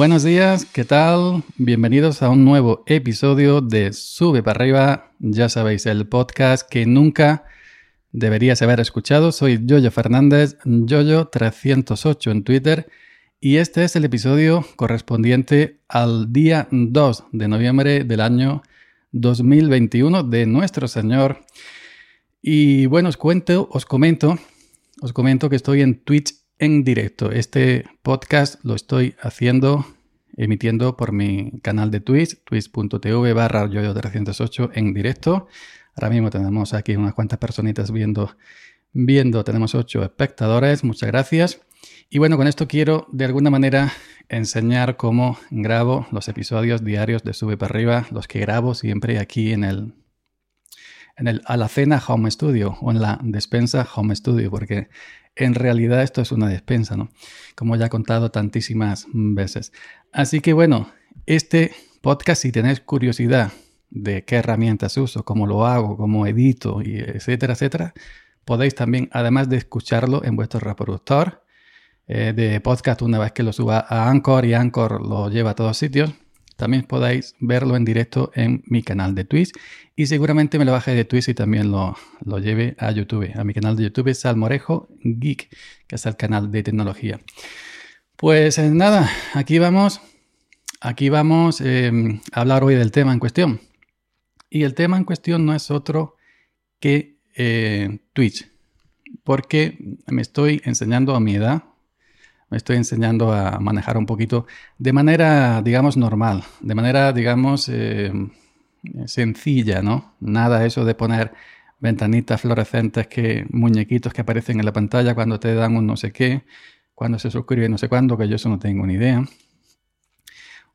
Buenos días, ¿qué tal? Bienvenidos a un nuevo episodio de Sube para arriba. Ya sabéis, el podcast que nunca deberías haber escuchado. Soy Yoyo Fernández, Yoyo308 en Twitter. Y este es el episodio correspondiente al día 2 de noviembre del año 2021 de nuestro Señor. Y bueno, os cuento, os comento, os comento que estoy en Twitch en directo. Este podcast lo estoy haciendo, emitiendo por mi canal de Twitch, twitch.tv barra yoyo308 en directo. Ahora mismo tenemos aquí unas cuantas personitas viendo, viendo, tenemos ocho espectadores, muchas gracias. Y bueno, con esto quiero de alguna manera enseñar cómo grabo los episodios diarios de Sube para arriba, los que grabo siempre aquí en el, en el Alacena Home Studio o en la despensa Home Studio, porque en realidad esto es una despensa, ¿no? Como ya he contado tantísimas veces. Así que bueno, este podcast, si tenéis curiosidad de qué herramientas uso, cómo lo hago, cómo edito, y etcétera, etcétera, podéis también, además de escucharlo en vuestro reproductor eh, de podcast una vez que lo suba a Anchor y Anchor lo lleva a todos sitios, también podéis verlo en directo en mi canal de Twitch y seguramente me lo baje de Twitch y también lo, lo lleve a YouTube, a mi canal de YouTube Salmorejo Geek, que es el canal de tecnología. Pues eh, nada, aquí vamos, aquí vamos em, a hablar hoy del tema en cuestión. Y el tema en cuestión no es otro que eh, Twitch, porque me estoy enseñando a mi edad, me estoy enseñando a manejar un poquito de manera, digamos, normal, de manera, digamos, eh, sencilla, ¿no? Nada eso de poner ventanitas fluorescentes, que muñequitos que aparecen en la pantalla cuando te dan un no sé qué, cuando se suscribe no sé cuándo, que yo eso no tengo ni idea.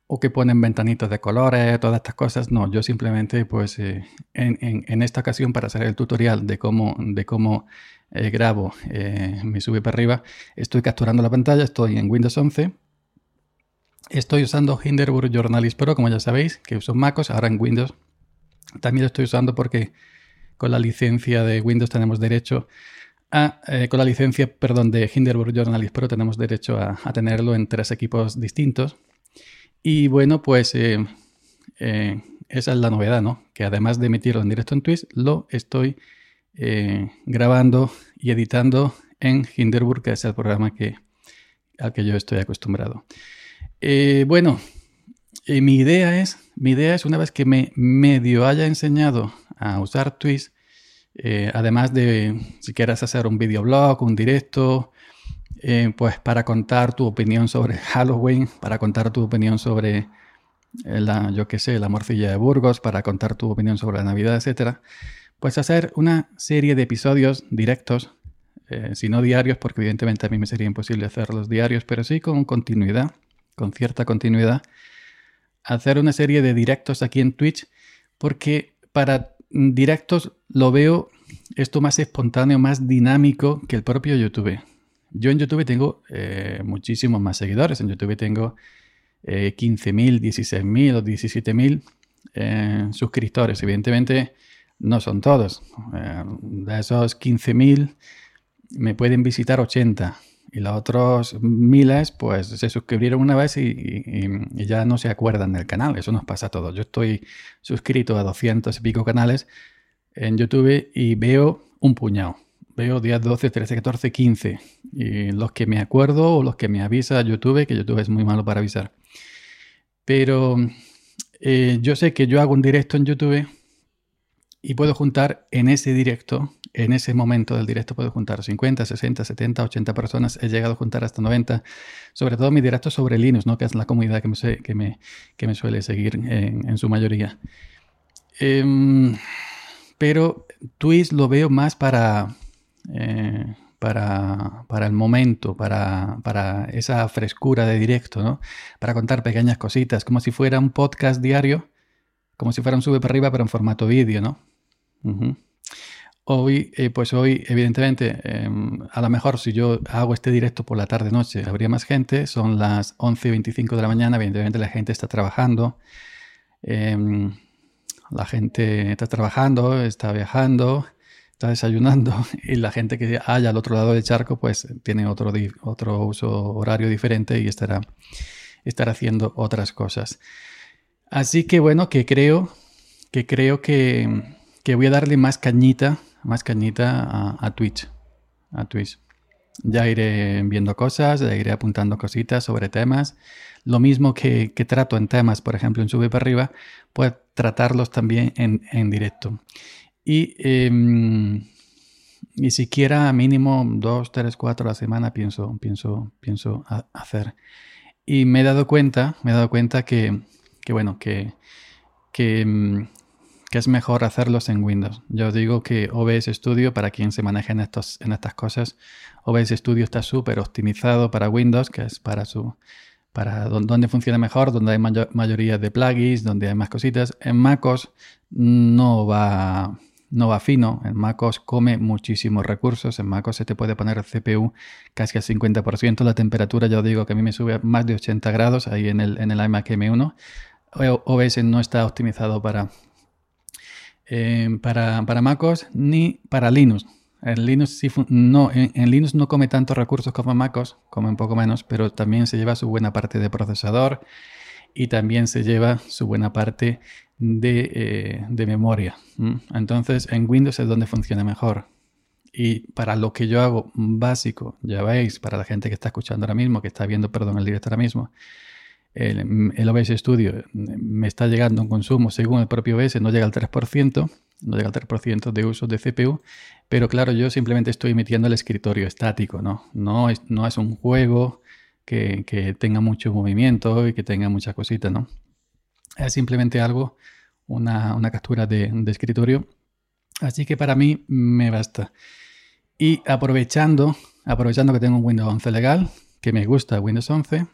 O que ponen ventanitas de colores, todas estas cosas. No, yo simplemente, pues, eh, en, esta ocasión, para hacer el tutorial de cómo, de cómo eh, grabo eh, mi sube para arriba, estoy capturando la pantalla, estoy en Windows 11. Estoy usando Hinderburg Journalist Pro, como ya sabéis, que uso MacOS, ahora en Windows. También lo estoy usando porque con la licencia de Windows tenemos derecho a, eh, con la licencia, perdón, de Hinderburg Journalist Pro tenemos derecho a, tenerlo en tres equipos distintos. Y bueno, pues esa es la novedad, ¿no? Que además de emitirlo en directo en Twitch, lo estoy eh, grabando y editando en Hinderburg, que es el programa que, al que yo estoy acostumbrado. Eh, bueno, eh, mi, idea es, mi idea es, una vez que me medio haya enseñado a usar Twitch, además de si quieres hacer un videoblog, un directo, pues para contar tu opinión sobre Halloween, para contar tu opinión sobre la, yo qué sé, la morcilla de Burgos, para contar tu opinión sobre la Navidad, etcétera pues hacer una serie de episodios directos, eh, si no diarios, porque evidentemente a mí me sería imposible hacerlos diarios, pero sí con continuidad, con cierta continuidad, hacer una serie de directos aquí en Twitch, porque para directos lo veo esto más espontáneo, más dinámico que el propio YouTube. Yo en YouTube tengo eh, muchísimos más seguidores, en YouTube tengo eh, 15.000, 16.000 o 17.000 eh, suscriptores. Evidentemente no son todos. Eh, de esos 15.000 me pueden visitar 80 y los otros miles pues se suscribieron una vez y, ya no se acuerdan del canal. Eso nos pasa a todos. Yo estoy suscrito a 200 y pico canales en YouTube y veo un puñado. Veo 10, 12, 13, 14, 15. Y los que me acuerdo o los que me avisa YouTube, que YouTube es muy malo para avisar. Pero eh, yo sé que yo hago un directo en YouTube y puedo juntar en ese directo, en ese momento del directo, puedo juntar 50, 60, 70, 80 personas. He llegado a juntar hasta 90. Sobre todo mi directo sobre Linux, ¿no? que es la comunidad que me, suele seguir en, su mayoría. Em, pero Twitch lo veo más para, eh, el momento, para, para, esa frescura de directo, ¿no? Para contar pequeñas cositas, como si fuera un podcast diario, como si fuera un sube para arriba, pero en formato vídeo, ¿no? Hoy, eh, pues hoy, evidentemente, em, a lo mejor si yo hago este directo por la tarde-noche, habría más gente. Son las 11 y 25 de la mañana, evidentemente la gente está trabajando. Em, la gente está trabajando, está viajando, está desayunando y la gente que haya al otro lado del charco pues tiene otro, otro uso horario diferente y estará estar haciendo otras cosas. Así que bueno, que creo que creo que, voy a darle más cañita, más cañita a, Twitch. A Twitch. Ya iré viendo cosas, ya iré apuntando cositas sobre temas. Lo mismo que, trato en temas, por ejemplo, en Sube para arriba, pues tratarlos también en, directo. Y, eh, y siquiera mínimo dos, tres, cuatro a la semana pienso, pienso, pienso hacer. Y me he dado cuenta, me he dado cuenta que, que bueno, que, que, mm, es mejor hacerlos en Windows. Yo digo que OBS Studio, para quien se maneja en, estos, en estas cosas, OBS Studio está súper optimizado para Windows, que es para su para donde funciona mejor, donde hay mayoría de plugins, donde hay más cositas. En MacOS no va, no va fino. En MacOS come muchísimos recursos. En MacOS se te puede poner CPU casi al 50%. La temperatura, ya digo que a mí me sube a más de 80 grados ahí en el, en el iMac M1. OBS no está optimizado para, eh, para, para MacOS ni para Linux. En Linux, no, en, Linux no come tantos recursos como MacOS, come un poco menos, pero también se lleva su buena parte de procesador y también se lleva su buena parte de, eh, memoria. Entonces, en Windows es donde funciona mejor. Y para lo que yo hago básico, ya veis, para la gente que está escuchando ahora mismo, que está viendo, perdón, el directo ahora mismo, el, el OBS Studio me está llegando un consumo, según el propio OBS, no llega al 3%, no llega al 3% de uso de CPU, pero claro, yo simplemente estoy emitiendo el escritorio estático, ¿no? No es, no es un juego que, tenga mucho movimiento y que tenga muchas cositas, ¿no? Es simplemente algo, una, captura de, de, escritorio. Así que para mí me basta. Y aprovechando, aprovechando que tengo un Windows 11 legal, que me gusta Windows 11,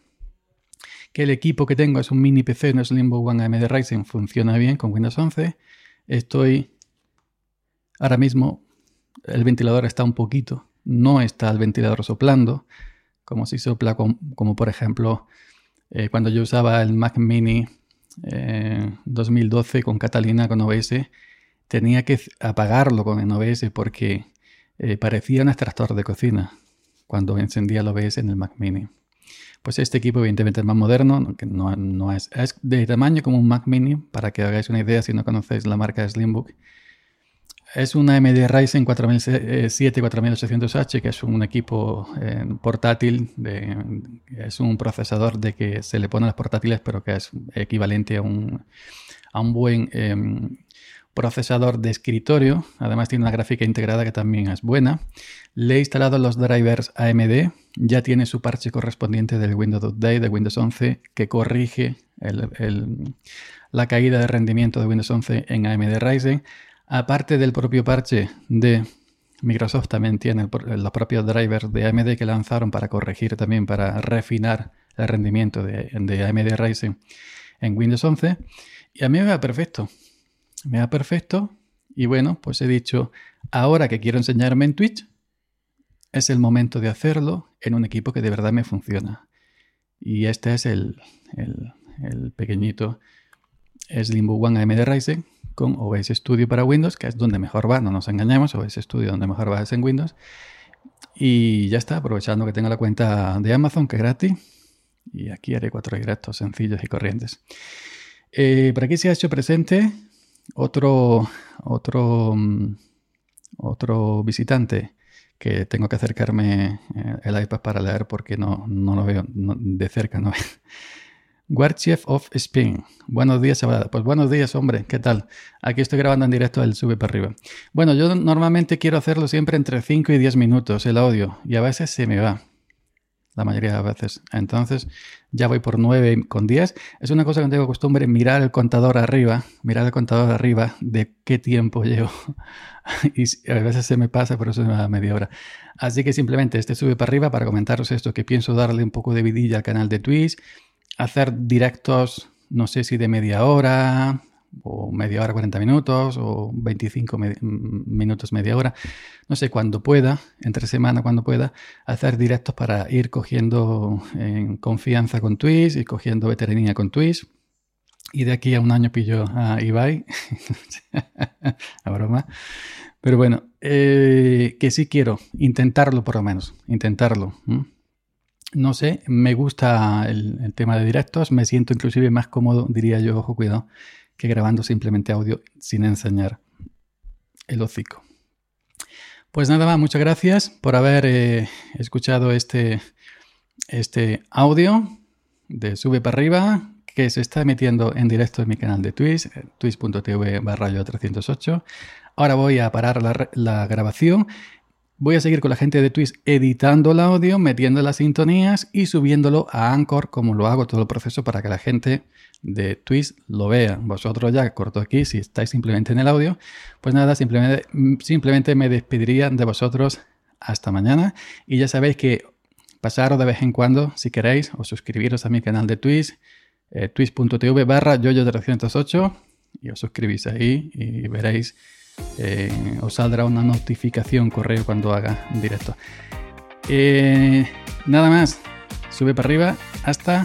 que el equipo que tengo es un mini PC, no es Limbo One AMD Ryzen, funciona bien con Windows 11, estoy Ahora mismo el ventilador está un poquito, no está el ventilador soplando, como si sopla, como, por ejemplo eh, cuando yo usaba el Mac Mini 2012 eh, con Catalina con OBS, tenía que apagarlo con el OBS porque eh, parecía un extractor de cocina cuando encendía el OBS en el Mac Mini. Pues este equipo evidentemente es más moderno, que no, no es, es, de tamaño como un Mac Mini, para que hagáis una idea si no conocéis la marca Slimbook. Es una AMD Ryzen 4007-4800H, que es un equipo eh, portátil, es un procesador de que se le pone a los portátiles, pero que es equivalente a un, buen em, procesador de escritorio. Además tiene una gráfica integrada que también es buena. Le he instalado los drivers AMD. Ya tiene su parche correspondiente del Windows Update de Windows 11 que corrige la caída de rendimiento de Windows 11 en AMD Ryzen. Aparte del propio parche de Microsoft, también tiene los propios drivers de AMD que lanzaron para corregir también, para refinar el rendimiento de, AMD Ryzen en Windows 11. Y a mí me va perfecto. Me va perfecto. Y bueno, pues he dicho, ahora que quiero enseñarme en Twitch, es el momento de hacerlo en un equipo que de verdad me funciona. Y este es el, el, el pequeñito Slimbo One AMD Ryzen con OBS Studio para Windows, que es donde mejor va, no nos engañemos, OBS Studio donde mejor va es en Windows. Y ya está, aprovechando que tengo la cuenta de Amazon, que es gratis. Y aquí haré cuatro directos sencillos y corrientes. Eh, por aquí se ha hecho presente otro, otro, mm, otro visitante que tengo que acercarme eh, el iPad para leer porque no, no lo veo de cerca. ¿no? Guarchiev of Spain. Buenos días, Pues buenos días, hombre. ¿Qué tal? Aquí estoy grabando en directo el sube para arriba. Bueno, yo normalmente quiero hacerlo siempre entre 5 y 10 minutos el audio y a veces se me va. La mayoría de veces. Entonces ya voy por 9 con 10. Es una cosa que tengo costumbre mirar el contador arriba, mirar el contador arriba de qué tiempo llevo. y a veces se me pasa, por eso me da media hora. Así que simplemente este sube para arriba para comentaros esto, que pienso darle un poco de vidilla al canal de Twitch hacer directos, no sé si de media hora, o media hora, 40 minutos, o 25 minutos, media hora, no sé, cuando pueda, entre semana, cuando pueda, hacer directos para ir cogiendo en confianza con Twitch y cogiendo veteranía con Twitch. Y de aquí a un año pillo a Ibai, a broma. Pero bueno, eh, que sí quiero intentarlo por lo menos, intentarlo. no sé, me gusta el, tema de directos, me siento inclusive más cómodo, diría yo, ojo, cuidado, que grabando simplemente audio sin enseñar el hocico. Pues nada más, muchas gracias por haber eh, escuchado este, este audio de Sube para arriba que se está emitiendo en directo en mi canal de Twitch, eh, twitch.tv barra yo 308. Ahora voy a parar la grabación Voy a seguir con la gente de Twitch editando el audio, metiendo las sintonías y subiéndolo a Anchor como lo hago todo el proceso para que la gente de Twitch lo vea. Vosotros ya corto aquí, si estáis simplemente en el audio, pues nada, simplemente, simplemente me despediría de vosotros hasta mañana y ya sabéis que pasaros de vez en cuando, si queréis, o suscribiros a mi canal de Twitch, eh, twitch.tv barra yoyo308 y os suscribís ahí y veréis eh, os saldrá una notificación correo cuando haga directo. Eh, nada más, sube para arriba, hasta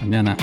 mañana.